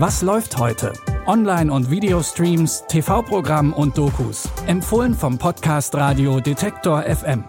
Was läuft heute? Online- und Videostreams, TV-Programm und Dokus. Empfohlen vom Podcast Radio Detektor FM.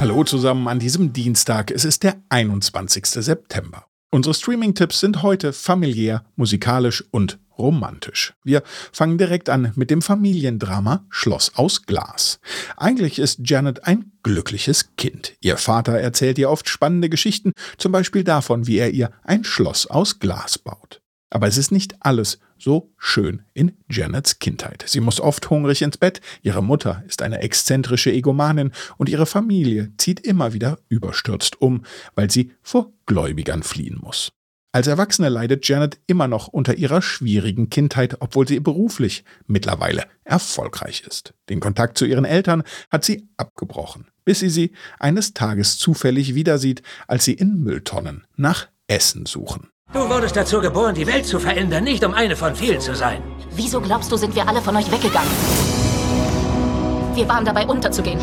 Hallo zusammen an diesem Dienstag. Es ist der 21. September. Unsere Streaming-Tipps sind heute familiär, musikalisch und romantisch. Wir fangen direkt an mit dem Familiendrama Schloss aus Glas. Eigentlich ist Janet ein glückliches Kind. Ihr Vater erzählt ihr oft spannende Geschichten, zum Beispiel davon, wie er ihr ein Schloss aus Glas baut. Aber es ist nicht alles so schön in Janets Kindheit. Sie muss oft hungrig ins Bett, ihre Mutter ist eine exzentrische Egomanin und ihre Familie zieht immer wieder überstürzt um, weil sie vor Gläubigern fliehen muss. Als Erwachsene leidet Janet immer noch unter ihrer schwierigen Kindheit, obwohl sie beruflich mittlerweile erfolgreich ist. Den Kontakt zu ihren Eltern hat sie abgebrochen, bis sie sie eines Tages zufällig wieder sieht, als sie in Mülltonnen nach Essen suchen. Du wurdest dazu geboren, die Welt zu verändern, nicht um eine von vielen zu sein. Wieso glaubst du, sind wir alle von euch weggegangen? Wir waren dabei unterzugehen.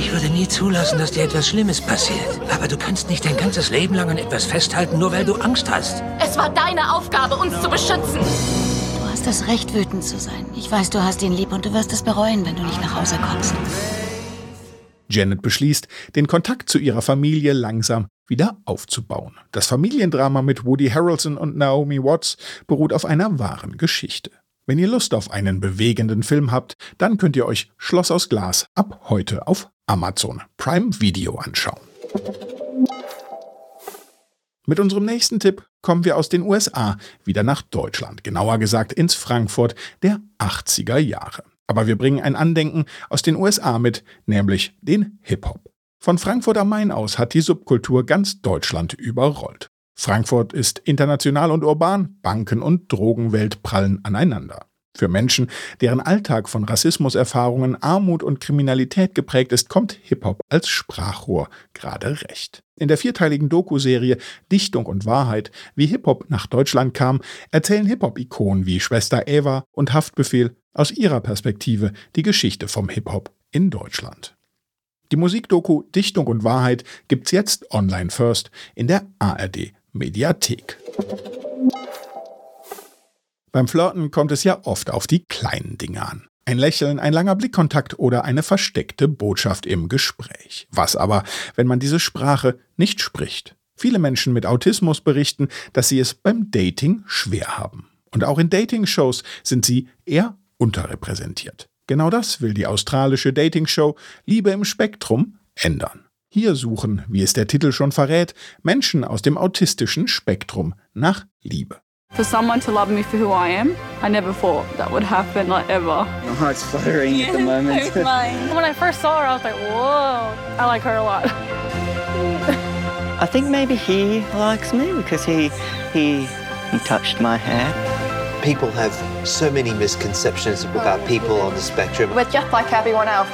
Ich würde nie zulassen, dass dir etwas Schlimmes passiert. Aber du kannst nicht dein ganzes Leben lang an etwas festhalten, nur weil du Angst hast. Es war deine Aufgabe, uns zu beschützen. Du hast das Recht, wütend zu sein. Ich weiß, du hast ihn lieb und du wirst es bereuen, wenn du nicht nach Hause kommst. Janet beschließt, den Kontakt zu ihrer Familie langsam wieder aufzubauen. Das Familiendrama mit Woody Harrelson und Naomi Watts beruht auf einer wahren Geschichte. Wenn ihr Lust auf einen bewegenden Film habt, dann könnt ihr euch Schloss aus Glas ab heute auf Amazon Prime Video anschauen. Mit unserem nächsten Tipp kommen wir aus den USA wieder nach Deutschland, genauer gesagt ins Frankfurt der 80er Jahre. Aber wir bringen ein Andenken aus den USA mit, nämlich den Hip-Hop. Von Frankfurt am Main aus hat die Subkultur ganz Deutschland überrollt. Frankfurt ist international und urban, Banken und Drogenwelt prallen aneinander. Für Menschen, deren Alltag von Rassismuserfahrungen, Armut und Kriminalität geprägt ist, kommt Hip-Hop als Sprachrohr gerade recht. In der vierteiligen Doku-Serie Dichtung und Wahrheit, wie Hip-Hop nach Deutschland kam, erzählen Hip-Hop-Ikonen wie Schwester Eva und Haftbefehl aus ihrer Perspektive die Geschichte vom Hip-Hop in Deutschland. Die Musikdoku Dichtung und Wahrheit gibt's jetzt online first in der ARD Mediathek. Beim Flirten kommt es ja oft auf die kleinen Dinge an. Ein Lächeln, ein langer Blickkontakt oder eine versteckte Botschaft im Gespräch. Was aber, wenn man diese Sprache nicht spricht? Viele Menschen mit Autismus berichten, dass sie es beim Dating schwer haben. Und auch in Dating-Shows sind sie eher unterrepräsentiert. Genau das will die australische Dating-Show Liebe im Spektrum ändern. Hier suchen, wie es der Titel schon verrät, Menschen aus dem autistischen Spektrum nach Liebe. For someone to love me for who I am, I never thought that would happen, like ever. My heart's fluttering at the moment. When I first saw her, I was like, whoa, I like her a lot. I think maybe he likes me because he he he touched my hair. People have so many misconceptions about oh, people on the spectrum. We're just like everyone else.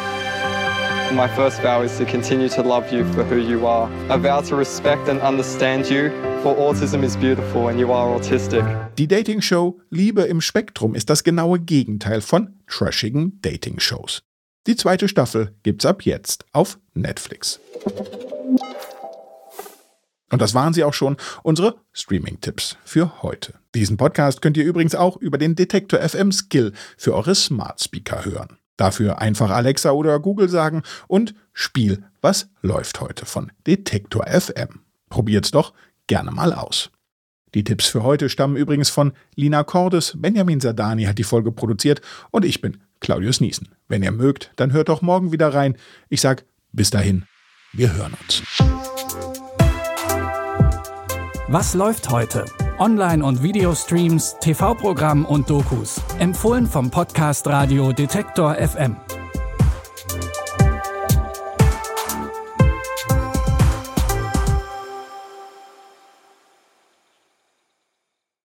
My first vow is to continue to love you for who you are. I vow to respect and understand you, for autism is beautiful and you are autistic. Die Dating-Show Liebe im Spektrum ist das genaue Gegenteil von trashigen Dating-Shows. Die zweite Staffel gibt's ab jetzt auf Netflix. Und das waren sie auch schon, unsere Streaming-Tipps für heute. Diesen Podcast könnt ihr übrigens auch über den Detektor FM Skill für eure Smart Speaker hören. Dafür einfach Alexa oder Google sagen und Spiel, was läuft heute von Detektor FM. Probiert's doch gerne mal aus. Die Tipps für heute stammen übrigens von Lina Cordes, Benjamin Sadani hat die Folge produziert und ich bin Claudius Niesen. Wenn ihr mögt, dann hört doch morgen wieder rein. Ich sag bis dahin, wir hören uns. Was läuft heute? Online- und Videostreams, TV-Programm und Dokus. Empfohlen vom Podcast Radio Detektor FM.